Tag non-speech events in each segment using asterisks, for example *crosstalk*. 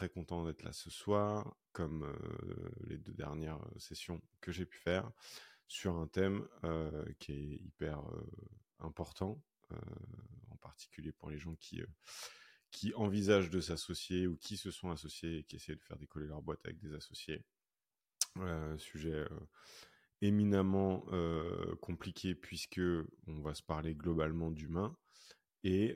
très content d'être là ce soir, comme les deux dernières sessions que j'ai pu faire, sur un thème qui est hyper important, en particulier pour les gens qui, qui envisagent de s'associer ou qui se sont associés et qui essaient de faire décoller leur boîte avec des associés. sujet éminemment compliqué puisque on va se parler globalement d'humain et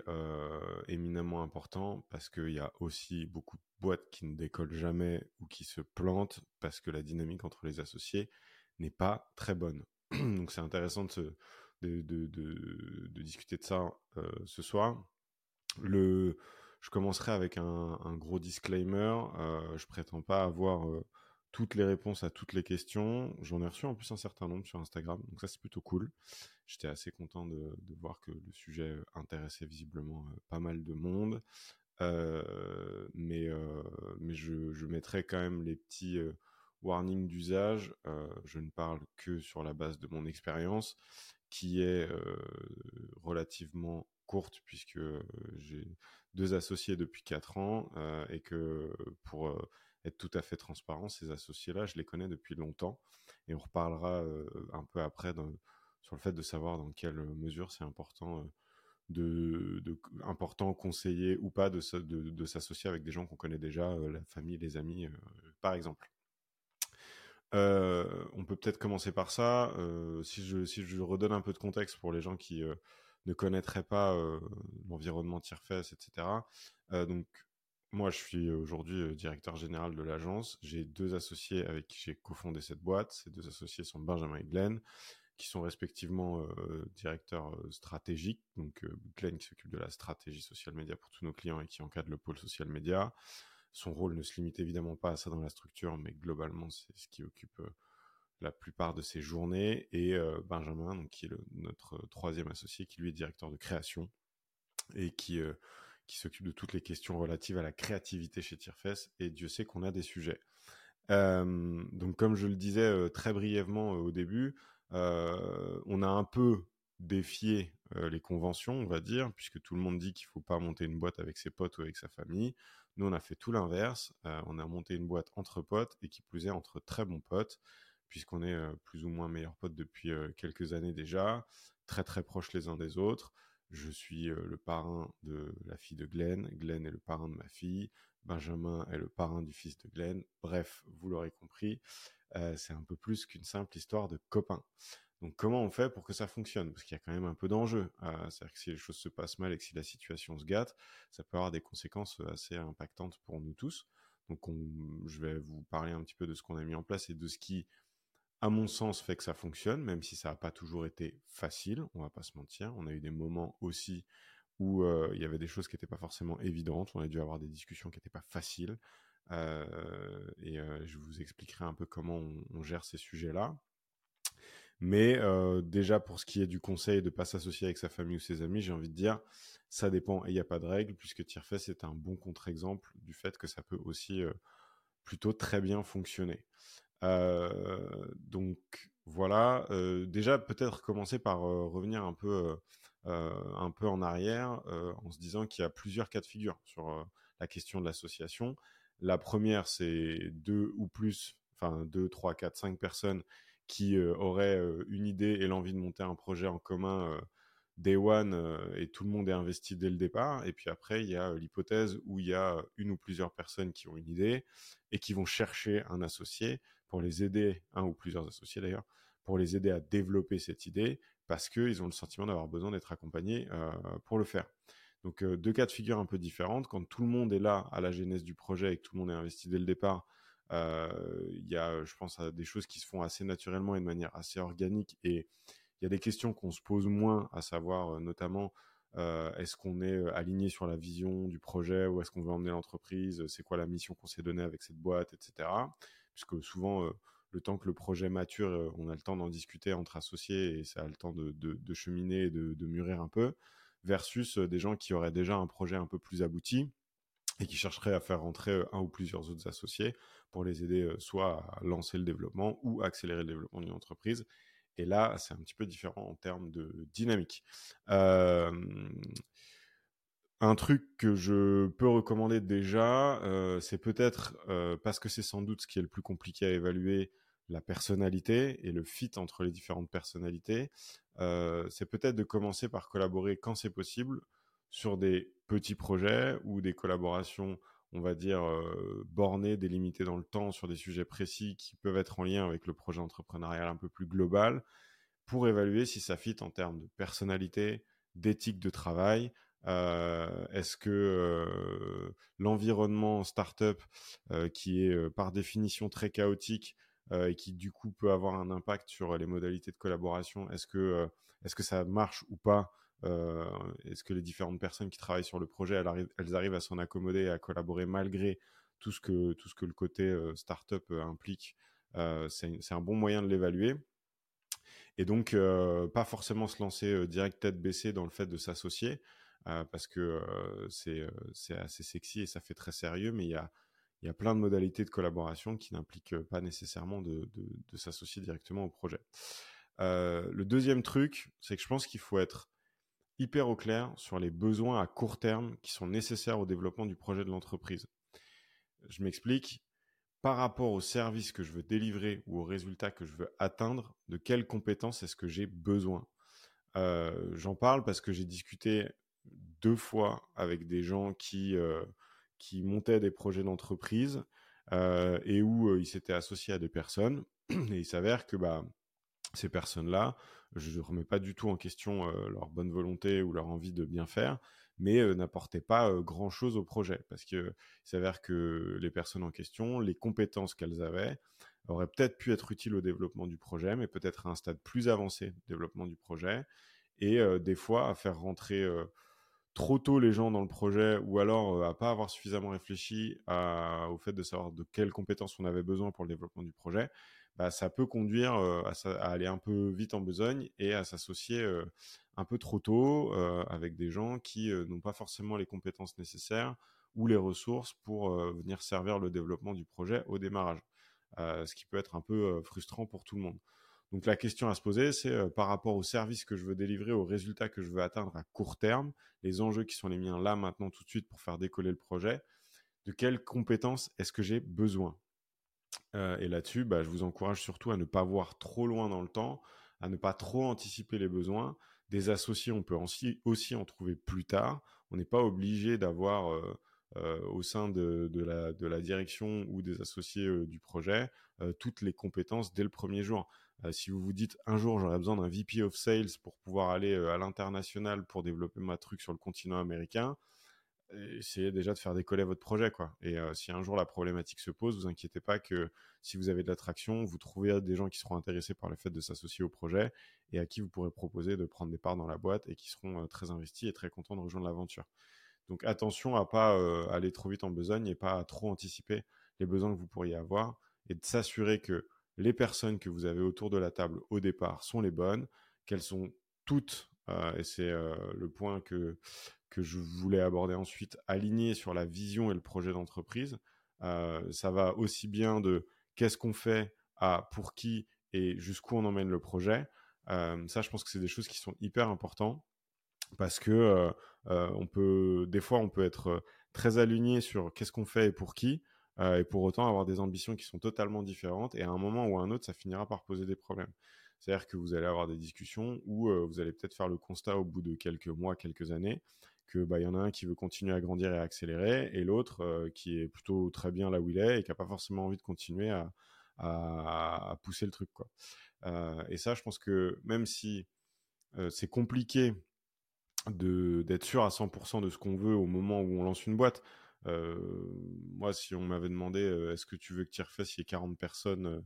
éminemment important parce qu'il y a aussi beaucoup de boîtes qui ne décollent jamais ou qui se plantent parce que la dynamique entre les associés n'est pas très bonne. *clears throat* Donc c'est intéressant de, discuter de ça ce soir. Je commencerai avec un, gros disclaimer. Euh, je prétends pas avoir toutes les réponses à toutes les questions. J'en ai reçu en plus un certain nombre sur Instagram, donc ça c'est plutôt cool. J'étais assez content de, voir que le sujet intéressait visiblement euh, pas mal de monde. Euh, mais euh, je, mettrai quand même les petits warnings d'usage. je ne parle que sur la base de mon expérience, qui est relativement courte puisque j'ai deux associés depuis quatre ans et que pour être tout à fait transparent, ces associés-là, je les connais depuis longtemps et on reparlera un peu après sur le fait de savoir dans quelle mesure c'est important de, important conseiller ou pas de, de, s'associer avec des gens qu'on connaît déjà, la famille, les amis, par exemple. on peut peut-être commencer par ça. si, je, si je redonne un peu de contexte pour les gens qui ne connaîtraient pas l'environnement Tierfest, etc. donc, moi, je suis aujourd'hui directeur général de l'agence. J'ai deux associés avec qui j'ai cofondé cette boîte. Ces deux associés sont Benjamin et Glenn, qui sont respectivement directeurs stratégiques. Donc, Glenn qui s'occupe de la stratégie social media pour tous nos clients et qui encadre le pôle social media. Son rôle ne se limite évidemment pas à ça dans la structure, mais globalement, c'est ce qui occupe la plupart de ses journées. Et Benjamin, donc, qui est notre troisième associé, qui lui est directeur de création et qui qui s'occupe de toutes les questions relatives à la créativité chez Tierfest, et Dieu sait qu'on a des sujets. Euh, donc comme je le disais euh, très brièvement euh, au début, on a un peu défié les conventions, on va dire, puisque tout le monde dit qu'il ne faut pas monter une boîte avec ses potes ou avec sa famille. Nous, on a fait tout l'inverse. on a monté une boîte entre potes et qui plus est entre très bons potes, puisqu'on est plus ou moins meilleurs potes depuis quelques années déjà, très très proches les uns des autres. Je suis le parrain de la fille de Glenn, Glenn est le parrain de ma fille, Benjamin est le parrain du fils de Glenn. Bref, vous l'aurez compris, c'est un peu plus qu'une simple histoire de copains. Donc comment on fait pour que ça fonctionne? Parce qu'il y a quand même un peu d'enjeu. C'est-à-dire que si les choses se passent mal et que si la situation se gâte, ça peut avoir des conséquences assez impactantes pour nous tous. Donc je vais vous parler un petit peu de ce qu'on a mis en place et de ce qui à mon sens, fait que ça fonctionne, même si ça n'a pas toujours été facile, on va pas se mentir. On a eu des moments aussi où euh, il y avait des choses qui n'étaient pas forcément évidentes, on a dû avoir des discussions qui n'étaient pas faciles, euh, et euh, je vous expliquerai un peu comment on, gère ces sujets-là. Mais déjà pour ce qui est du conseil de ne pas s'associer avec sa famille ou ses amis, j'ai envie de dire, ça dépend et il n'y a pas de règle, puisque Tierfest est un bon contre-exemple du fait que ça peut aussi plutôt très bien fonctionner. Euh, donc voilà, euh, déjà peut-être commencer par euh, revenir un peu, un peu en arrière en se disant qu'il y a plusieurs cas de figure sur la question de l'association. La première, c'est deux ou plus, enfin deux, trois, quatre, cinq personnes qui auraient une idée et l'envie de monter un projet en commun day one et tout le monde est investi dès le départ. Et puis après, il y a l'hypothèse où il y a une ou plusieurs personnes qui ont une idée et qui vont chercher un associé pour les aider, un ou plusieurs associés d'ailleurs, pour les aider à développer cette idée parce qu'ils ont le sentiment d'avoir besoin d'être accompagnés pour le faire. Donc deux cas de figure un peu différentes. Quand tout le monde est là à la genèse du projet et que tout le monde est investi dès le départ, il y a, je pense, des choses qui se font assez naturellement et de manière assez organique et il y a des questions qu'on se pose moins, à savoir notamment est-ce qu'on est aligné sur la vision du projet ou est-ce qu'on veut emmener l'entreprise C'est quoi la mission qu'on s'est donnée avec cette boîte, etc. Puisque souvent, le temps que le projet mature, on a le temps d'en discuter entre associés et ça a le temps de, cheminer et de, mûrir un peu, versus des gens qui auraient déjà un projet un peu plus abouti et qui chercheraient à faire rentrer un ou plusieurs autres associés pour les aider soit à lancer le développement ou à accélérer le développement d'une entreprise et là, c'est un petit peu différent en termes de dynamique. Un truc que je peux recommander déjà, c'est peut-être, parce que c'est sans doute ce qui est le plus compliqué à évaluer, la personnalité et le fit entre les différentes personnalités, c'est peut-être de commencer par collaborer quand c'est possible sur des petits projets ou des collaborations, on va dire, bornées, délimitées dans le temps sur des sujets précis qui peuvent être en lien avec le projet entrepreneurial un peu plus global pour évaluer si ça fit en termes de personnalité, d'éthique de travail. Est-ce que l'environnement startup, qui est par définition très chaotique, euh, et qui du coup peut avoir un impact sur les modalités de collaboration. Est-ce que, euh, est-ce que ça marche ou pas euh, Est-ce que les différentes personnes qui travaillent sur le projet, elles arrivent, à s'en accommoder et à collaborer malgré tout ce que, tout ce que le côté startup implique C'est un bon moyen de l'évaluer. Et donc, pas forcément se lancer direct tête baissée dans le fait de s'associer, parce que c'est assez sexy et ça fait très sérieux, mais il y a, y a plein de modalités de collaboration qui n'impliquent pas nécessairement de, s'associer directement au projet. Euh, le deuxième truc, c'est que je pense qu'il faut être hyper au clair sur les besoins à court terme qui sont nécessaires au développement du projet de l'entreprise. Je m'explique. Par rapport au service que je veux délivrer ou au résultat que je veux atteindre, de quelles compétences est-ce que j'ai besoin? Euh, J'en parle parce que j'ai discuté deux fois avec des gens qui euh, qui montaient des projets d'entreprise euh, et où euh, ils s'étaient associés à des personnes. *clears throat* Et il s'avère que bah, ces personnes-là, je ne remets pas du tout en question euh, leur bonne volonté ou leur envie de bien faire, mais n'apportaient pas grand-chose au projet. Parce qu'il s'avère que les personnes en question, les compétences qu'elles avaient, auraient peut-être pu être utiles au développement du projet, mais peut-être à un stade plus avancé de développement du projet. Et des fois, à faire rentrer trop tôt les gens dans le projet ou alors euh, à pas avoir suffisamment réfléchi au fait de savoir de quelles compétences on avait besoin pour le développement du projet, bah, ça peut conduire euh, à, aller un peu vite en besogne et à s'associer euh, un peu trop tôt avec des gens qui n'ont pas forcément les compétences nécessaires ou les ressources pour venir servir le développement du projet au démarrage, ce qui peut être un peu frustrant pour tout le monde. Donc la question à se poser, c'est par rapport au service que je veux délivrer, aux résultats que je veux atteindre à court terme, les enjeux qui sont les miens là, maintenant, tout de suite pour faire décoller le projet, de quelles compétences est-ce que j'ai besoin? Et là-dessus, bah, je vous encourage surtout à ne pas voir trop loin dans le temps, à ne pas trop anticiper les besoins. Des associés, on peut aussi, en trouver plus tard. On n'est pas obligé d'avoir... Au sein de, la, direction ou des associés du projet toutes les compétences dès le premier jour. Euh, si vous vous dites un jour j'aurais besoin d'un VP of Sales pour pouvoir aller euh, à l'international pour développer ma truc sur le continent américain, essayez déjà de faire décoller votre projet quoi. Et euh, si un jour la problématique se pose, vous inquiétez pas que si vous avez de l'attraction, vous trouvez des gens qui seront intéressés par le fait de s'associer au projet et à qui vous pourrez proposer de prendre des parts dans la boîte et qui seront très investis et très contents de rejoindre l'aventure. Donc attention à pas aller trop vite en besogne et pas à trop anticiper les besoins que vous pourriez avoir et de s'assurer que les personnes que vous avez autour de la table au départ sont les bonnes, qu'elles sont toutes, euh, et c'est euh, le point que, que je voulais aborder ensuite, alignées sur la vision et le projet d'entreprise. Euh, ça va aussi bien de qu'est-ce qu'on fait à pour qui et jusqu'où on emmène le projet. ça, je pense que c'est des choses qui sont hyper importantes parce que on peut, des fois, on peut être très aligné sur qu'est-ce qu'on fait et pour qui, euh, et pour autant avoir des ambitions qui sont totalement différentes. Et à un moment ou à un autre, ça finira par poser des problèmes. C'est-à-dire que vous allez avoir des discussions où euh, vous allez peut-être faire le constat au bout de quelques mois, quelques années, que bah, y en a un qui veut continuer à grandir et à accélérer, et l'autre euh, qui est plutôt très bien là où il est et qui n'a pas forcément envie de continuer à, pousser le truc. Et ça, je pense que même si c'est compliqué d'être sûr à 100% de ce qu'on veut au moment où on lance une boîte, moi, si on m'avait demandé est-ce que tu veux que tu refasses, il y ait 40 personnes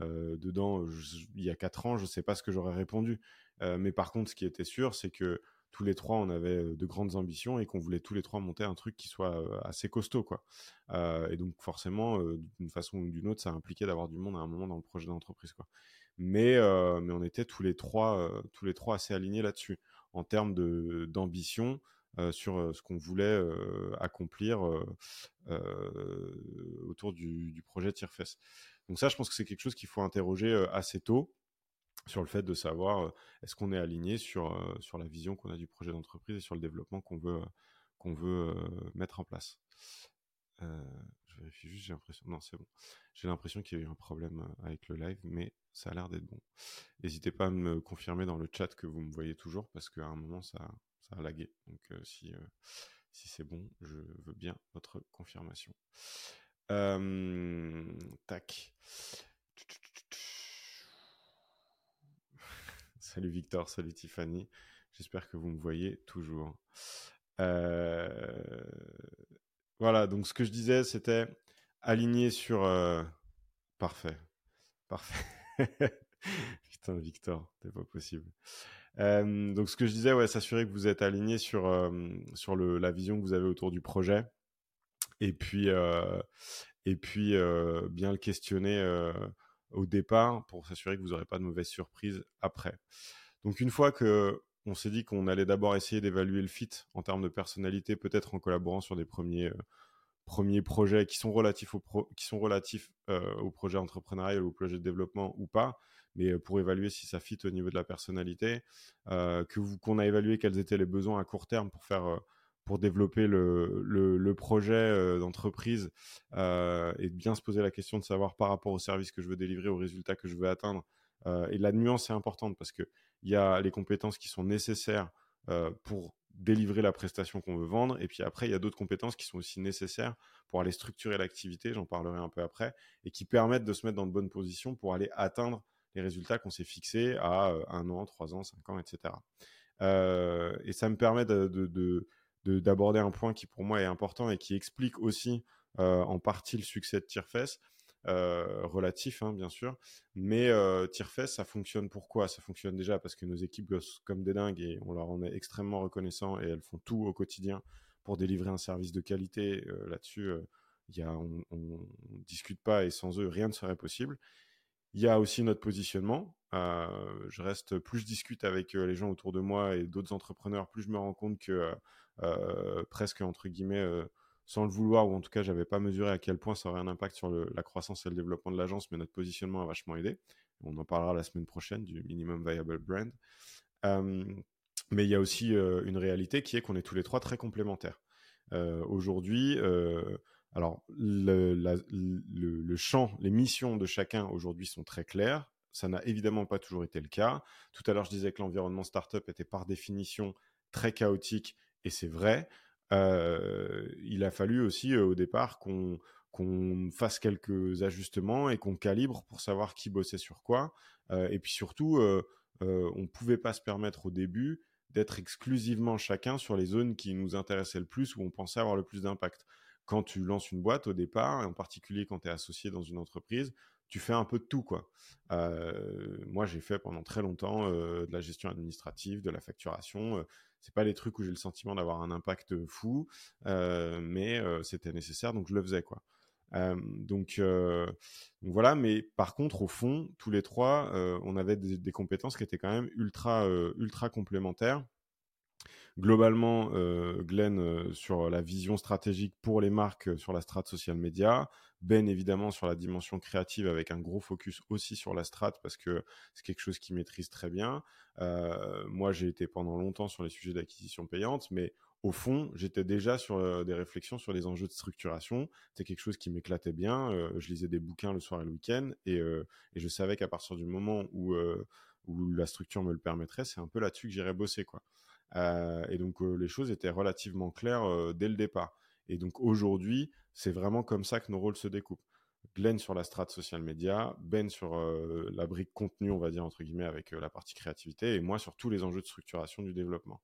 dedans il y a 4 ans, je ne sais pas ce que j'aurais répondu. mais par contre, ce qui était sûr, c'est que tous les trois, on avait de grandes ambitions et qu'on voulait tous les trois monter un truc qui soit assez costaud, quoi. et donc forcément, d'une façon ou d'une autre, ça impliquait d'avoir du monde à un moment dans le projet d'entreprise, quoi. Mais, mais on était tous les trois, tous les trois assez alignés là-dessus en termes d'ambition. Euh, sur euh, ce qu'on voulait euh, accomplir autour du, projet Tirefest. Donc ça, je pense que c'est quelque chose qu'il faut interroger assez tôt sur le fait de savoir est-ce qu'on est aligné sur, sur la vision qu'on a du projet d'entreprise et sur le développement qu'on veut, veut mettre en place. je vérifie juste, j'ai l'impression. Non, c'est bon. J'ai l'impression qu'il y a eu un problème avec le live, mais ça a l'air d'être bon. N'hésitez pas à me confirmer dans le chat que vous me voyez toujours, parce qu'à un moment, ça, ça a lagué. Donc, si, si c'est bon, je veux bien votre confirmation. tac. *laughs* salut Victor, salut Tiffany. J'espère que vous me voyez toujours. Voilà, donc ce que je disais, c'était aligné sur... Parfait. Parfait. *laughs* Putain, Victor, c'est pas possible. Donc ce que je disais, ouais, s'assurer que vous êtes aligné sur, sur le, la vision que vous avez autour du projet. Et puis, et puis bien le questionner au départ pour s'assurer que vous n'aurez pas de mauvaises surprises après. Donc une fois que on s'est dit qu'on allait d'abord essayer d'évaluer le fit en termes de personnalité, peut-être en collaborant sur des premiers, euh, premiers projets qui sont relatifs, au qui sont relatifs euh, au projet entrepreneurial ou au projet de développement ou pas, mais pour évaluer si ça fit au niveau de la personnalité, que qu'on a évalué quels étaient les besoins à court terme pour faire pour développer le, le, projet d'entreprise et bien se poser la question de savoir par rapport au service que je veux délivrer, aux résultats que je veux atteindre. et la nuance est importante parce que il y a les compétences qui sont nécessaires pour délivrer la prestation qu'on veut vendre. Et puis après, il y a d'autres compétences qui sont aussi nécessaires pour aller structurer l'activité, j'en parlerai un peu après, et qui permettent de se mettre dans de bonnes positions pour aller atteindre les résultats qu'on s'est fixés à euh, un an, trois ans, cinq ans, etc. Euh, et ça me permet d'aborder un point qui pour moi est important et qui explique aussi en partie le succès de. Euh, relatif, hein, bien sûr. Mais euh, Tirefest, ça fonctionne pourquoi? Ça fonctionne déjà parce que nos équipes bossent comme des dingues et on leur en est extrêmement reconnaissant et elles font tout au quotidien pour délivrer un service de qualité. Euh, là-dessus, on ne discute pas et sans eux, rien ne serait possible. Il y a aussi notre positionnement. je reste, plus je discute avec les gens autour de moi et d'autres entrepreneurs, plus je me rends compte que presque entre guillemets sans le vouloir, ou en tout cas, j'avais pas mesuré à quel point ça aurait un impact sur la croissance et le développement de l'agence, mais notre positionnement a vachement aidé. On en parlera la semaine prochaine du minimum viable brand. mais il y a aussi une réalité qui est qu'on est tous les trois très complémentaires. aujourd'hui, alors le, champ, les missions de chacun aujourd'hui sont très claires. Ça n'a évidemment pas toujours été le cas. Tout à l'heure, je disais que l'environnement startup était par définition très chaotique, et c'est vrai il a fallu aussi au départ qu'on fasse quelques ajustements et qu'on calibre pour savoir qui bossait sur quoi. et puis surtout, on ne pouvait pas se permettre au début d'être exclusivement chacun sur les zones qui nous intéressaient le plus, où on pensait avoir le plus d'impact. Quand tu lances une boîte au départ, et en particulier quand tu es associé dans une entreprise, tu fais un peu de tout. quoi. moi, j'ai fait pendant très longtemps de la gestion administrative, de la facturation c'est pas les trucs où j'ai le sentiment d'avoir un impact fou, euh, mais euh, c'était nécessaire, donc je le faisais quoi. Euh, donc, voilà, mais par contre, au fond, tous les trois, on avait des, des, compétences qui étaient quand même ultra, ultra complémentaires. Globalement, Glenn sur la vision stratégique pour les marques sur la strate social media, ben évidemment sur la dimension créative avec un gros focus aussi sur la strat parce que c'est quelque chose qu'il maîtrise très bien. Euh, moi, j'ai été pendant longtemps sur les sujets d'acquisition payante, mais au fond, j'étais déjà sur euh, des réflexions sur les enjeux de structuration. C'était quelque chose qui m'éclatait bien. Euh, je lisais des bouquins le soir et le week-end et, et, je savais qu'à partir du moment où, où la structure me le permettrait, c'est un peu là-dessus que j'irais bosser. quoi. Et donc, les choses étaient relativement claires dès le départ. Et donc aujourd'hui, c'est vraiment comme ça que nos rôles se découpent. Glenn sur la strate social media, Ben sur euh, la brique contenu, on va dire entre guillemets, avec euh, la partie créativité, et moi sur tous les enjeux de structuration du développement.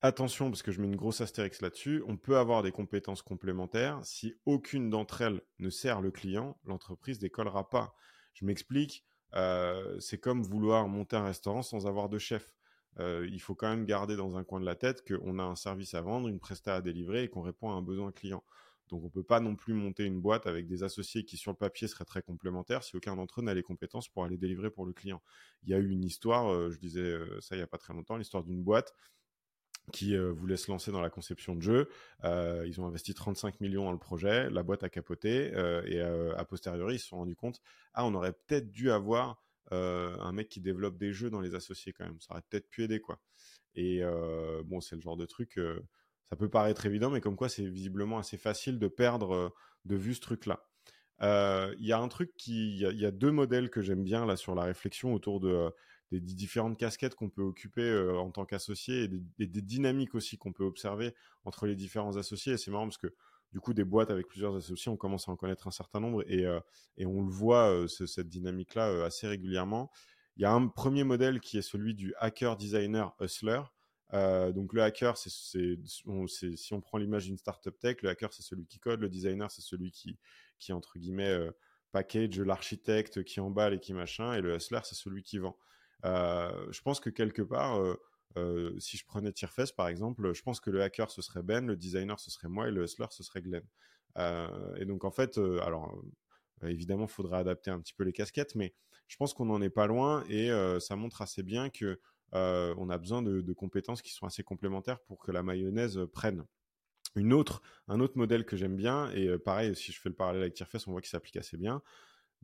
attention, parce que je mets une grosse astérix là-dessus, on peut avoir des compétences complémentaires. Si aucune d'entre elles ne sert le client, l'entreprise décollera pas. Je m'explique, euh, c'est comme vouloir monter un restaurant sans avoir de chef. Euh, il faut quand même garder dans un coin de la tête qu'on a un service à vendre, une presta à délivrer et qu'on répond à un besoin client. Donc on ne peut pas non plus monter une boîte avec des associés qui sur le papier seraient très complémentaires si aucun d'entre eux n'a les compétences pour aller délivrer pour le client. Il y a eu une histoire, euh, je disais ça il n'y a pas très longtemps, l'histoire d'une boîte qui voulait se lancer dans la conception de jeux. ils ont investi 35 millions dans le projet, la boîte a capoté et a posteriori ils se sont rendus compte, ah on aurait peut-être dû avoir euh, un mec qui développe des jeux dans les associés quand même. Ça aurait peut-être pu aider quoi. Et bon, c'est le genre de truc, ça peut paraître évident, mais comme quoi c'est visiblement assez facile de perdre de vue ce truc-là. Il y a un truc qui, il y, a deux modèles que j'aime bien là sur la réflexion autour de des, différentes casquettes qu'on peut occuper en tant qu'associé et des, dynamiques aussi qu'on peut observer entre les différents associés. Et c'est marrant parce que du coup, des boîtes avec plusieurs associés, on commence à en connaître un certain nombre et, et on le voit, cette dynamique-là, assez régulièrement. Il y a un premier modèle qui est celui du hacker, designer, hustler. donc le hacker, c'est, si on prend l'image d'une startup tech, le hacker c'est celui qui code, le designer c'est celui qui, qui entre guillemets package l'architecte qui emballe et qui machin, et le hustler c'est celui qui vend. Je pense que quelque part, si je prenais Tierfest par exemple, je pense que le hacker ce serait Ben, le designer ce serait moi et le hustler ce serait Glenn. et donc en fait, alors évidemment, il faudrait adapter un petit peu les casquettes, mais je pense qu'on n'en est pas loin et ça montre assez bien que on a besoin de, compétences qui sont assez complémentaires pour que la mayonnaise prenne. Une autre, un autre modèle que j'aime bien, et pareil, si je fais le parallèle avec Tierfest, on voit qu'il s'applique assez bien.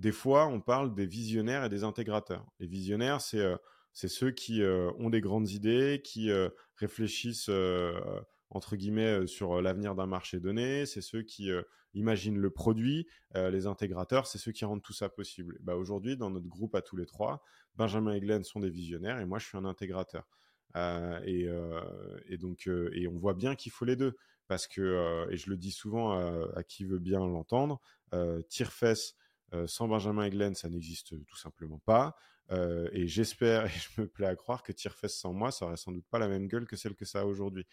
Des fois, on parle des visionnaires et des intégrateurs. Les visionnaires, c'est c'est ceux qui ont des grandes idées, qui réfléchissent entre guillemets sur l'avenir d'un marché donné, c'est ceux qui imaginent le produit, les intégrateurs, c'est ceux qui rendent tout ça possible. Bah, aujourd'hui, dans notre groupe à tous les trois, Benjamin et Glenn sont des visionnaires et moi je suis un intégrateur. Et, et, donc, et on voit bien qu'il faut les deux parce que, et je le dis souvent à, qui veut bien l'entendre, tire-fesse sans Benjamin et Glenn, ça n'existe tout simplement pas. et j'espère *laughs* et je me plais à croire que Tire-Fesse sans moi, ça aurait sans doute pas la même gueule que celle que ça a aujourd'hui.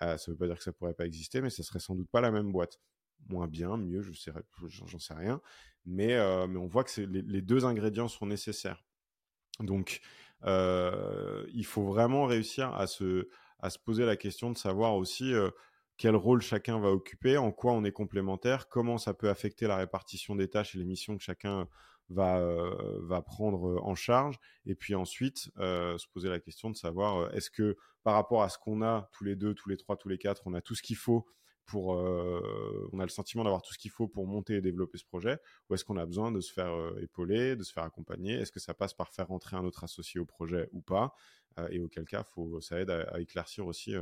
ça ne veut pas dire que ça pourrait pas exister, mais ça serait sans doute pas la même boîte. Moins bien, mieux, je sais, j'en sais rien. Mais, on voit que les, les, deux ingrédients sont nécessaires. Donc, il faut vraiment réussir à se poser la question de savoir aussi quel rôle chacun va occuper, en quoi on est complémentaire, comment ça peut affecter la répartition des tâches et les missions que chacun va, euh, va prendre euh, en charge. Et puis ensuite, euh, se poser la question de savoir est-ce que par rapport à ce qu'on a tous les deux, tous les trois, tous les quatre, on a tout ce qu'il faut pour, on a le sentiment d'avoir tout ce qu'il faut pour monter et développer ce projet, ou est-ce qu'on a besoin de se faire épauler, de se faire accompagner? Est-ce que ça passe par faire rentrer un autre associé au projet ou pas? Et auquel cas, faut, ça aide à éclaircir aussi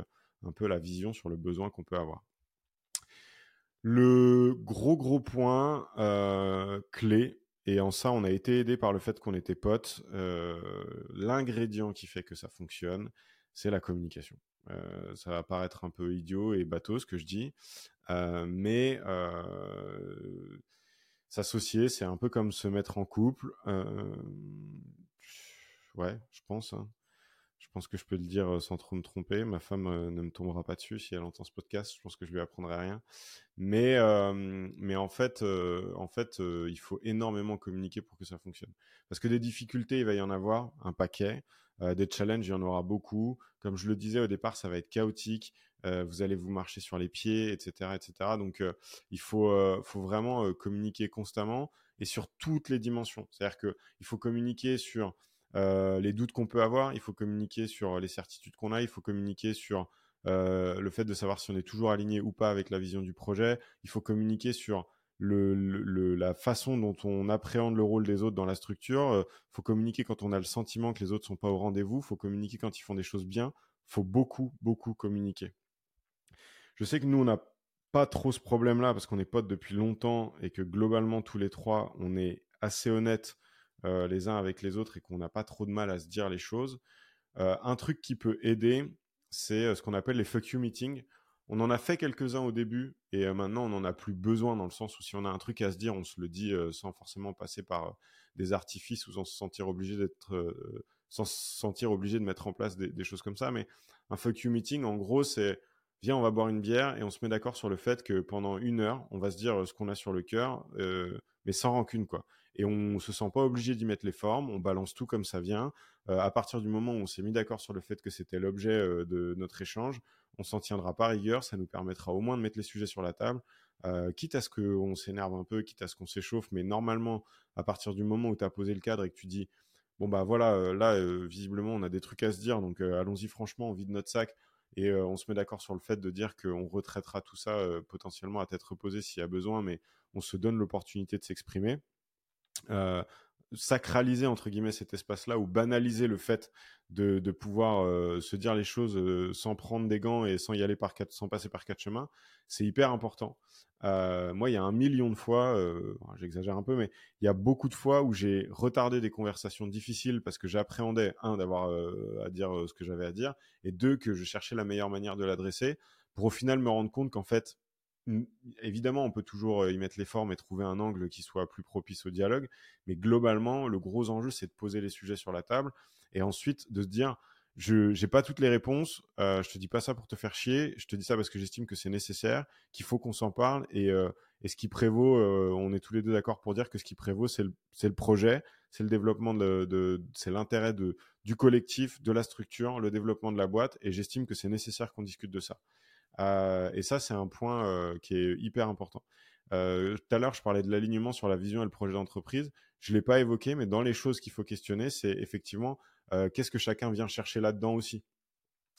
un peu la vision sur le besoin qu'on peut avoir. Le gros gros point euh, clé, et en ça on a été aidé par le fait qu'on était potes, euh, l'ingrédient qui fait que ça fonctionne, c'est la communication. Euh, ça va paraître un peu idiot et bateau ce que je dis, mais s'associer, c'est un peu comme se mettre en couple. ouais, je pense. Hein. Je pense que je peux le dire sans trop me tromper. Ma femme ne me tombera pas dessus si elle entend ce podcast. Je pense que je lui apprendrai rien. Mais, mais en fait, en fait il faut énormément communiquer pour que ça fonctionne. Parce que des difficultés, il va y en avoir un paquet. des challenges, il y en aura beaucoup. Comme je le disais au départ, ça va être chaotique. vous allez vous marcher sur les pieds, etc. etc. Donc, il faut, faut vraiment communiquer constamment et sur toutes les dimensions. C'est-à-dire qu'il faut communiquer sur euh, les doutes qu'on peut avoir, il faut communiquer sur les certitudes qu'on a, il faut communiquer sur euh, le fait de savoir si on est toujours aligné ou pas avec la vision du projet, il faut communiquer sur la façon dont on appréhende le rôle des autres dans la structure, il euh, faut communiquer quand on a le sentiment que les autres sont pas au rendez-vous, il faut communiquer quand ils font des choses bien, il faut beaucoup, beaucoup communiquer. Je sais que nous, on n'a pas trop ce problème-là parce qu'on est potes depuis longtemps et que globalement, tous les trois, on est assez honnêtes euh, les uns avec les autres et qu'on n'a pas trop de mal à se dire les choses. Euh, un truc qui peut aider, c'est euh, ce qu'on appelle les fuck you meetings. On en a fait quelques-uns au début et maintenant on n'en a plus besoin dans le sens où si on a un truc à se dire, on se le dit sans forcément passer par des artifices ou sans se sentir obligé d'être, sans se sentir obligé de mettre en place des, des, choses comme ça. Mais un fuck you meeting, en gros, c'est viens, on va boire une bière et on se met d'accord sur le fait que pendant une heure, on va se dire ce qu'on a sur le cœur, mais sans rancune, quoi et on se sent pas obligé d'y mettre les formes, on balance tout comme ça vient. Euh, à partir du moment où on s'est mis d'accord sur le fait que c'était l'objet euh, de notre échange, on s'en tiendra pas rigueur, ça nous permettra au moins de mettre les sujets sur la table, euh, quitte à ce qu'on s'énerve un peu, quitte à ce qu'on s'échauffe, mais normalement, à partir du moment où tu as posé le cadre et que tu dis, bon bah voilà, là, visiblement, on a des trucs à se dire, donc allons-y franchement, on vide notre sac, et on se met d'accord sur le fait de dire qu'on retraitera tout ça potentiellement à tête reposée s'il y a besoin, mais on se donne l'opportunité de s'exprimer. Euh, sacraliser entre guillemets cet espace-là ou banaliser le fait de, pouvoir euh, se dire les choses euh, sans prendre des gants et sans y aller par quatre, sans passer par quatre chemins, c'est hyper important. Moi, il y a un million de fois, j'exagère un peu, mais il y a beaucoup de fois où j'ai retardé des conversations difficiles parce que j'appréhendais un d'avoir à dire ce que j'avais à dire et deux que je cherchais la meilleure manière de l'adresser pour au final me rendre compte qu'en fait évidemment, on peut toujours y mettre les formes et trouver un angle qui soit plus propice au dialogue, mais globalement, le gros enjeu, c'est de poser les sujets sur la table et ensuite de se dire, je n'ai pas toutes les réponses, euh, je te dis pas ça pour te faire chier, je te dis ça parce que j'estime que c'est nécessaire, qu'il faut qu'on s'en parle et, et, ce qui prévaut, on est tous les deux d'accord pour dire que ce qui prévaut, c'est le, projet, c'est le développement de c'est l'intérêt du collectif, de la structure, le développement de la boîte et j'estime que c'est nécessaire qu'on discute de ça. Euh, et ça, c'est un point euh, qui est hyper important. Euh, tout à l'heure, je parlais de l'alignement sur la vision et le projet d'entreprise. Je ne l'ai pas évoqué, mais dans les choses qu'il faut questionner, c'est effectivement qu'est-ce que chacun vient chercher là-dedans aussi?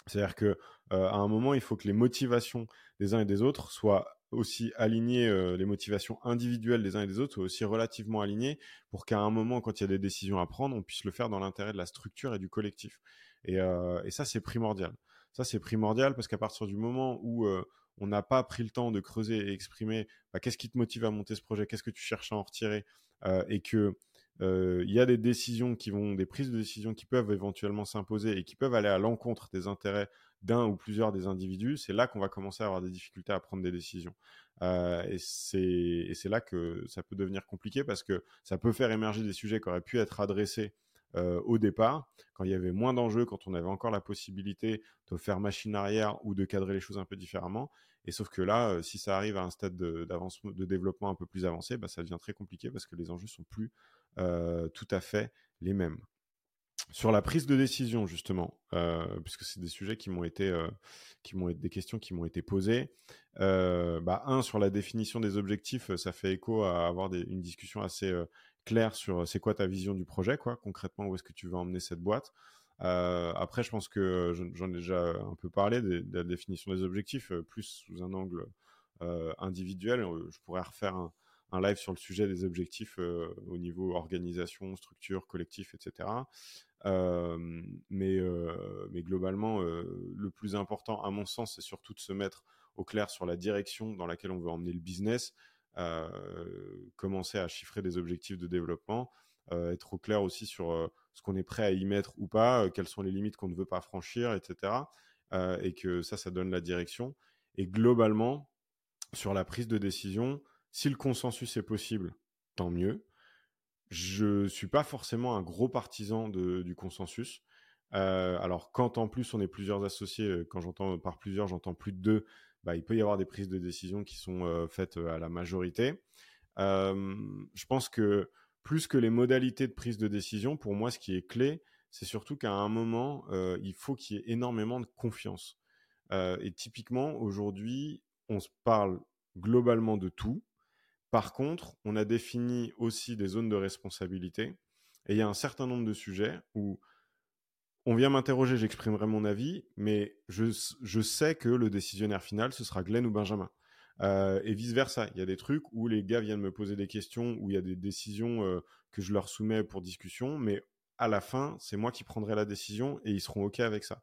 C'est-à-dire que à un moment, il faut que les motivations des uns et des autres soient aussi alignées, les motivations individuelles des uns et des autres soient aussi relativement alignées pour qu'à un moment, quand il y a des décisions à prendre, on puisse le faire dans l'intérêt de la structure et du collectif. Et ça, c'est primordial. Ça, c'est primordial parce qu'à partir du moment où euh, on n'a pas pris le temps de creuser et exprimer bah, qu'est-ce qui te motive à monter ce projet, qu'est-ce que tu cherches à en retirer, euh, et que euh, il y a des décisions qui vont, des prises de décision qui peuvent éventuellement s'imposer et qui peuvent aller à l'encontre des intérêts d'un ou plusieurs des individus, c'est là qu'on va commencer à avoir des difficultés à prendre des décisions. et c'est là que ça peut devenir compliqué parce que ça peut faire émerger des sujets qui auraient pu être adressés euh, au départ, quand il y avait moins d'enjeux, quand on avait encore la possibilité de faire machine arrière ou de cadrer les choses un peu différemment. Et sauf que là, euh, si ça arrive à un stade de, de développement un peu plus avancé, bah, ça devient très compliqué parce que les enjeux sont plus euh, tout à fait les mêmes. Sur la prise de décision, justement, puisque c'est des sujets qui m'ont été, qui m'ont des questions qui m'ont été posées. bah, un sur la définition des objectifs, ça fait écho à avoir une discussion assez clair sur c'est quoi ta vision du projet, quoi, concrètement, où est-ce que tu veux emmener cette boîte. Euh, après, je pense que j'en ai déjà un peu parlé de, la définition des objectifs, euh, plus sous un angle euh, individuel. Je pourrais refaire un, live sur le sujet des objectifs au niveau organisation, structure, collectif, etc. mais, mais globalement, le plus important, à mon sens, c'est surtout de se mettre au clair sur la direction dans laquelle on veut emmener le business, commencer à chiffrer des objectifs de développement, être au clair aussi sur ce qu'on est prêt à y mettre ou pas, quelles sont les limites qu'on ne veut pas franchir, etc. et que ça, ça donne la direction. Et globalement, sur la prise de décision, si le consensus est possible, tant mieux. Je suis pas forcément un gros partisan du consensus. alors, quand en plus on est plusieurs associés, quand j'entends par plusieurs, j'entends plus de deux, bah, il peut y avoir des prises de décision qui sont euh, faites euh, à la majorité. je pense que plus que les modalités de prise de décision, pour moi, ce qui est clé, c'est surtout qu'à un moment, euh, il faut qu'il y ait énormément de confiance. et typiquement, aujourd'hui, on se parle globalement de tout. Par contre, on a défini aussi des zones de responsabilité. Et il y a un certain nombre de sujets où on vient m'interroger, j'exprimerai mon avis, mais je, sais que le décisionnaire final, ce sera Glenn ou Benjamin. Euh, et vice-versa. Il y a des trucs où les gars viennent me poser des questions, où il y a des décisions euh, que je leur soumets pour discussion, mais à la fin, c'est moi qui prendrai la décision et ils seront OK avec ça.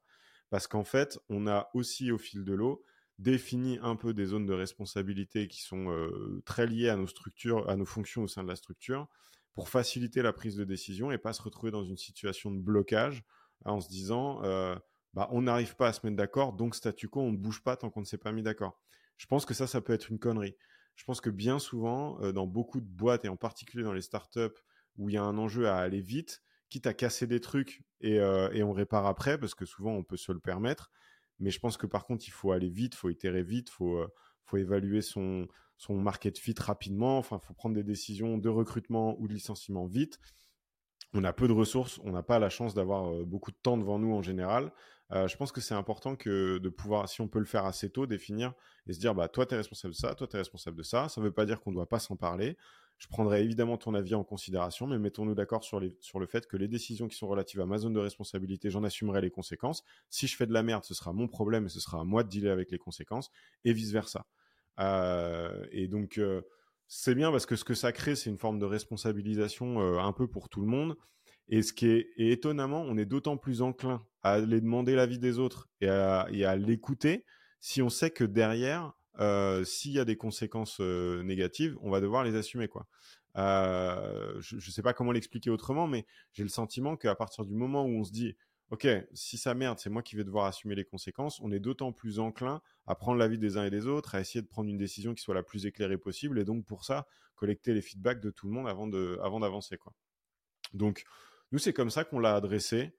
Parce qu'en fait, on a aussi au fil de l'eau défini un peu des zones de responsabilité qui sont euh, très liées à nos structures, à nos fonctions au sein de la structure, pour faciliter la prise de décision et pas se retrouver dans une situation de blocage en se disant euh, bah, on n'arrive pas à se mettre d'accord, donc statu quo, on ne bouge pas tant qu'on ne s'est pas mis d'accord. Je pense que ça, ça peut être une connerie. Je pense que bien souvent, euh, dans beaucoup de boîtes, et en particulier dans les startups où il y a un enjeu à aller vite, quitte à casser des trucs et, euh, et, on répare après, parce que souvent on peut se le permettre. Mais je pense que par contre, il faut aller vite, il faut itérer vite, il faut, faut évaluer son, son market fit rapidement, enfin, il faut prendre des décisions de recrutement ou de licenciement vite on a peu de ressources, on n'a pas la chance d'avoir beaucoup de temps devant nous en général. Je pense que c'est important que de pouvoir, si on peut le faire assez tôt, définir et se dire, bah, toi, tu es responsable de ça, toi, tu es responsable de ça. Ça ne veut pas dire qu'on ne doit pas s'en parler. Je prendrai évidemment ton avis en considération, mais mettons-nous d'accord sur, sur le fait que les décisions qui sont relatives à ma zone de responsabilité, j'en assumerai les conséquences. Si je fais de la merde, ce sera mon problème et ce sera à moi de dealer avec les conséquences, et vice-versa. Et donc, c'est bien parce que ce que ça crée, c'est une forme de responsabilisation un peu pour tout le monde. Et ce qui est étonnamment, on est d'autant plus enclin à aller demander l'avis des autres et à, l'écouter si on sait que derrière, euh, s'il y a des conséquences euh, négatives, on va devoir les assumer. Euh, je ne sais pas comment l'expliquer autrement, mais j'ai le sentiment qu'à partir du moment où on se dit, OK, si ça merde, c'est moi qui vais devoir assumer les conséquences, on est d'autant plus enclin à prendre l'avis des uns et des autres, à essayer de prendre une décision qui soit la plus éclairée possible, et donc pour ça, collecter les feedbacks de tout le monde avant d'avancer. Avant quoi. Donc, nous, c'est comme ça qu'on l'a adressé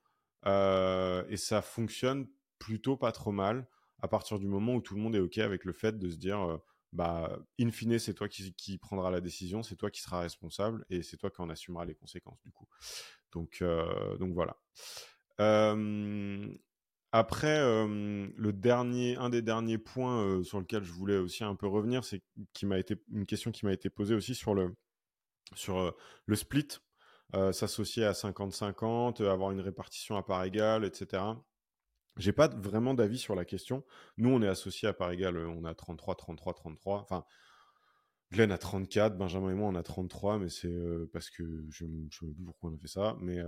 euh, et ça fonctionne plutôt pas trop mal à partir du moment où tout le monde est OK avec le fait de se dire euh, bah, in fine, c'est toi qui, qui prendra la décision, c'est toi qui seras responsable et c'est toi qui en assumera les conséquences du coup. Donc, euh, donc voilà. Après, le dernier, un des derniers points sur lequel je voulais aussi un peu revenir, c'est qui m'a été une question qui m'a été posée aussi sur le sur le split euh, s'associer à 50-50, euh, avoir une répartition à part égale, etc. J'ai pas vraiment d'avis sur la question. Nous, on est associés à part égale, euh, on a 33, 33, 33. Enfin, Glenn a 34, Benjamin et moi on a 33, mais c'est parce que je ne sais plus pourquoi on a fait ça. Mais,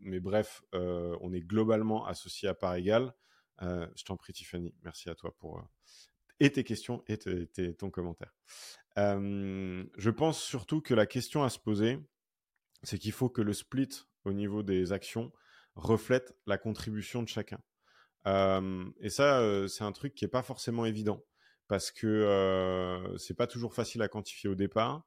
mais bref, on est globalement associés à part égale. je t'en prie Tiffany, merci à toi pour et tes questions et ton commentaire. je pense surtout que la question à se poser, c'est qu'il faut que le split au niveau des actions reflète la contribution de chacun. et ça, c'est un truc qui n'est pas forcément évident parce que euh, c'est pas toujours facile à quantifier au départ,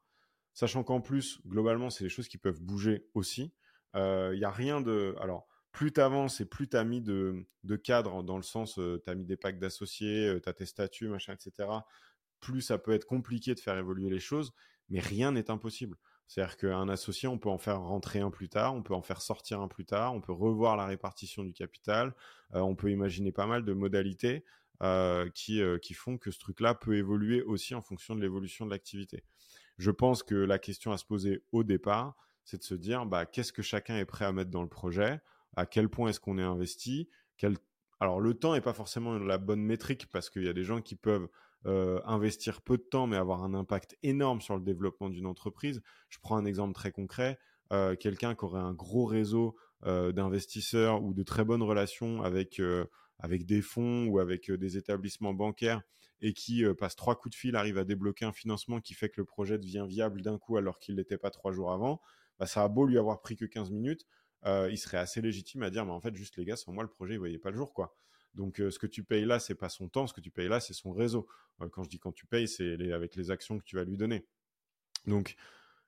sachant qu'en plus, globalement, c'est des choses qui peuvent bouger aussi. Il n'y a rien de. Alors, plus tu avances et plus tu as mis de, de cadre dans le sens, tu as mis des packs d'associés, tu as tes statuts, machin, etc., plus ça peut être compliqué de faire évoluer les choses, mais rien n'est impossible. C'est-à-dire qu'un associé, on peut en faire rentrer un plus tard, on peut en faire sortir un plus tard, on peut revoir la répartition du capital, euh, on peut imaginer pas mal de modalités euh, qui, euh, qui font que ce truc-là peut évoluer aussi en fonction de l'évolution de l'activité. Je pense que la question à se poser au départ, c'est de se dire bah, qu'est-ce que chacun est prêt à mettre dans le projet, à quel point est-ce qu'on est investi, alors le temps n'est pas forcément la bonne métrique parce qu'il y a des gens qui peuvent euh, investir peu de temps mais avoir un impact énorme sur le développement d'une entreprise. Je prends un exemple très concret. Quelqu'un qui aurait un gros réseau d'investisseurs ou de très bonnes relations avec, avec des fonds ou avec des établissements bancaires et qui passe trois coups de fil, arrive à débloquer un financement qui fait que le projet devient viable d'un coup alors qu'il n'était pas trois jours avant, bah, ça a beau lui avoir pris que 15 minutes, il serait assez légitime à dire mais en fait juste les gars sans moi le projet il voyait pas le jour quoi. Donc, ce que tu payes là, c'est pas son temps. Ce que tu payes là, c'est son réseau. quand je dis quand tu payes, c'est avec les actions que tu vas lui donner. Donc,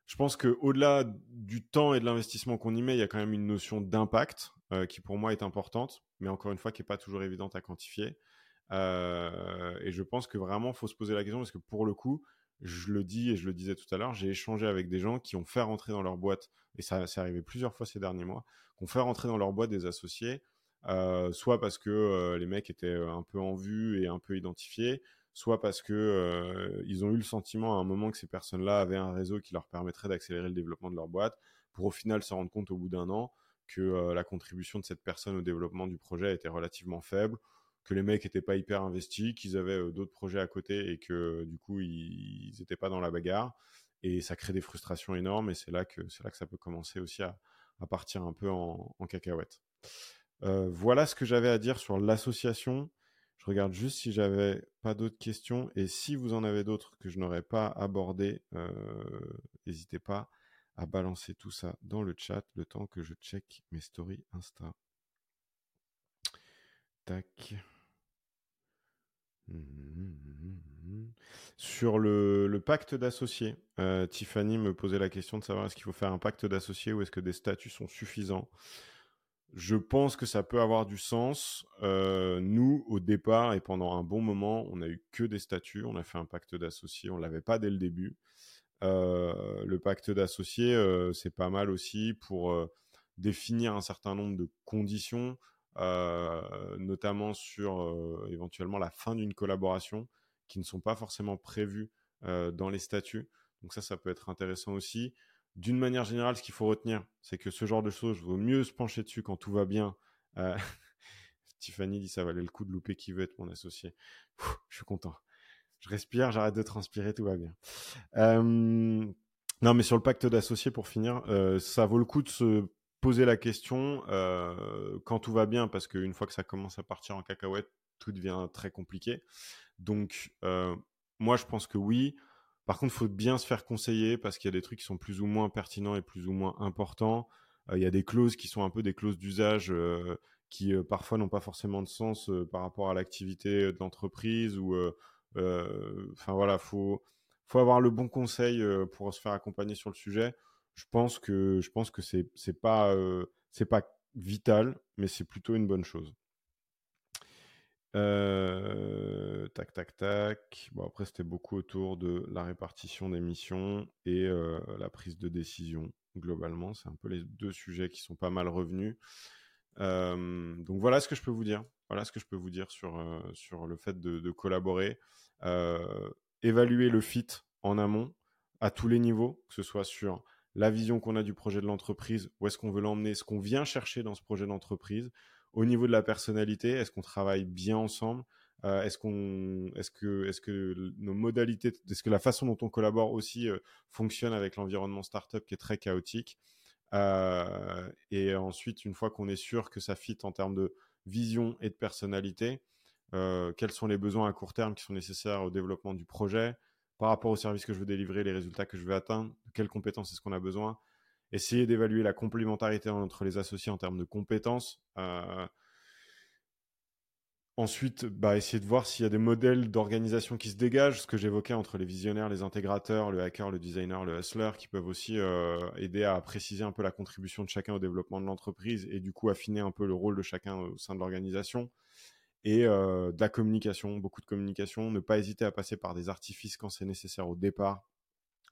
je pense qu'au-delà du temps et de l'investissement qu'on y met, il y a quand même une notion d'impact qui, pour moi, est importante, mais encore une fois, qui n'est pas toujours évidente à quantifier. et je pense que vraiment, faut se poser la question parce que pour le coup, je le dis et je le disais tout à l'heure, j'ai échangé avec des gens qui ont fait rentrer dans leur boîte, et ça s'est arrivé plusieurs fois ces derniers mois, qui ont fait rentrer dans leur boîte des associés euh, soit parce que euh, les mecs étaient euh, un peu en vue et un peu identifiés, soit parce que ils ont eu le sentiment à un moment que ces personnes-là avaient un réseau qui leur permettrait d'accélérer le développement de leur boîte, pour au final se rendre compte au bout d'un an que la contribution de cette personne au développement du projet était relativement faible, que les mecs n'étaient pas hyper investis, qu'ils avaient d'autres projets à côté et que du coup ils n'étaient pas dans la bagarre. Et ça crée des frustrations énormes et c'est là que c'est là que ça peut commencer aussi à, partir un peu en, en cacahuète. Euh, voilà ce que j'avais à dire sur l'association. Je regarde juste si j'avais pas d'autres questions et si vous en avez d'autres que je n'aurais pas abordées, euh, n'hésitez pas à balancer tout ça dans le chat le temps que je check mes stories Insta. Tac. Sur le, pacte d'associés, euh, Tiffany me posait la question de savoir est-ce qu'il faut faire un pacte d'associés ou est-ce que des statuts sont suffisants? Je pense que ça peut avoir du sens. Euh, nous, au départ et pendant un bon moment, on n'a eu que des statuts. On a fait un pacte d'associés. On l'avait pas dès le début. Euh, le pacte d'associés, euh, c'est pas mal aussi pour définir un certain nombre de conditions, notamment sur éventuellement la fin d'une collaboration, qui ne sont pas forcément prévues dans les statuts. Donc ça, ça peut être intéressant aussi d'une manière générale, ce qu'il faut retenir, c'est que ce genre de choses, vaut mieux se pencher dessus quand tout va bien. Euh, *laughs* Tiffany dit ça valait le coup de louper qui veut être mon associé. je suis content. je respire, j'arrête de transpirer, tout va bien. non, mais sur le pacte d'associés, pour finir, ça vaut le coup de se poser la question quand tout va bien, parce qu'une fois que ça commence à partir en cacahuète, tout devient très compliqué. Donc, moi, je pense que oui. Par contre, il faut bien se faire conseiller parce qu'il y a des trucs qui sont plus ou moins pertinents et plus ou moins importants. Il y a des clauses qui sont un peu des clauses d'usage qui parfois n'ont pas forcément de sens par rapport à l'activité de l'entreprise ou enfin voilà, faut faut avoir le bon conseil pour se faire accompagner sur le sujet. Je pense que je pense que c'est c'est pas c'est pas vital, mais c'est plutôt une bonne chose. Euh, tac, tac, tac. Bon, après, c'était beaucoup autour de la répartition des missions et euh, la prise de décision. Globalement, c'est un peu les deux sujets qui sont pas mal revenus. Euh, donc voilà ce que je peux vous dire. Voilà ce que je peux vous dire sur, sur le fait de collaborer. évaluer le fit en amont à tous les niveaux, que ce soit sur la vision qu'on a du projet de l'entreprise, où est-ce qu'on veut l'emmener, ce qu'on vient chercher dans ce projet d'entreprise, au niveau de la personnalité, est-ce qu'on travaille bien ensemble euh, Est-ce est-ce que, est-ce que nos modalités, est-ce que la façon dont on collabore aussi euh, fonctionne avec l'environnement startup qui est très chaotique euh, Et ensuite, une fois qu'on est sûr que ça fit en termes de vision et de personnalité, quels sont les besoins à court terme qui sont nécessaires au développement du projet par rapport au service que je veux délivrer, les résultats que je veux atteindre, quelles compétences est-ce qu'on a besoin essayer d'évaluer la complémentarité entre les associés en termes de compétences. Euh, ensuite, bah, essayer de voir s'il y a des modèles d'organisation qui se dégagent, ce que j'évoquais entre les visionnaires, les intégrateurs, le hacker, le designer, le hustler, qui peuvent aussi euh, aider à préciser un peu la contribution de chacun au développement de l'entreprise et du coup affiner un peu le rôle de chacun au sein de l'organisation. Et euh, de la communication, beaucoup de communication, ne pas hésiter à passer par des artifices quand c'est nécessaire au départ,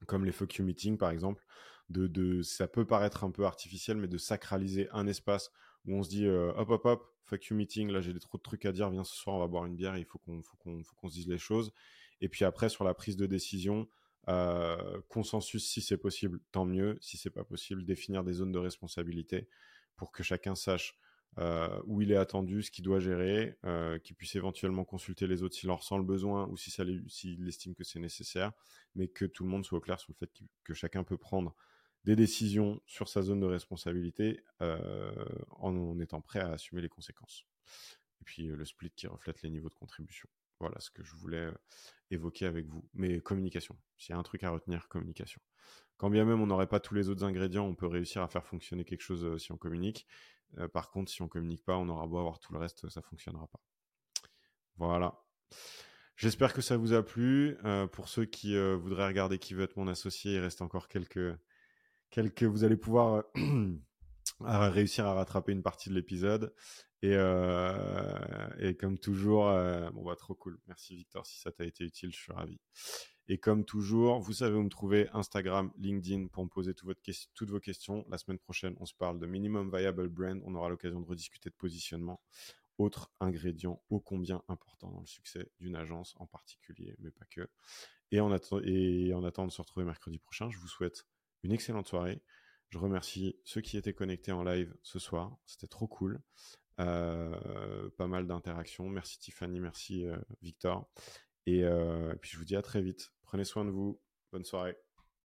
comme les fuck meetings par exemple, de, ça peut paraître un peu artificiel, mais de sacraliser un espace où on se dit euh, hop hop hop, fuck you meeting, là j'ai trop de trucs à dire, viens ce soir on va boire une bière, il faut qu'on se dise les choses. Et puis après sur la prise de décision, euh, consensus si c'est possible, tant mieux. Si c'est pas possible, définir des zones de responsabilité pour que chacun sache euh, où il est attendu, ce qu'il doit gérer, qu'il puisse éventuellement consulter les autres s'il en ressent le besoin ou s'il estime que c'est nécessaire, mais que tout le monde soit au clair sur le fait que chacun peut prendre des décisions sur sa zone de responsabilité euh, en, étant prêt à assumer les conséquences. Et puis euh, le split qui reflète les niveaux de contribution. Voilà ce que je voulais euh, évoquer avec vous. Mais communication, s'il y a un truc à retenir, communication. Quand bien même on n'aurait pas tous les autres ingrédients, on peut réussir à faire fonctionner quelque chose si on communique. par contre, si on communique pas, on aura beau avoir tout le reste, ça fonctionnera pas. Voilà. J'espère que ça vous a plu. pour ceux qui voudraient regarder qui veut être mon associé, il reste encore quelques, quelques, vous allez pouvoir euh, *clears throat* réussir à rattraper une partie de l'épisode. Et, euh, comme toujours, euh, bon bah trop cool. Merci Victor, si ça t'a été utile, je suis ravi. Et comme toujours, vous savez où me trouver, Instagram, LinkedIn, pour me poser toutes vos questions. La semaine prochaine, on se parle de Minimum Viable Brand. On aura l'occasion de rediscuter de positionnement. Autre ingrédient ô combien important dans le succès d'une agence en particulier, mais pas que. Et et en attendant de se retrouver mercredi prochain, je vous souhaite une excellente soirée. Je remercie ceux qui étaient connectés en live ce soir. C'était trop cool. Euh, pas mal d'interactions. Merci Tiffany, merci euh, Victor. Et, euh, et puis je vous dis à très vite. Prenez soin de vous. Bonne soirée.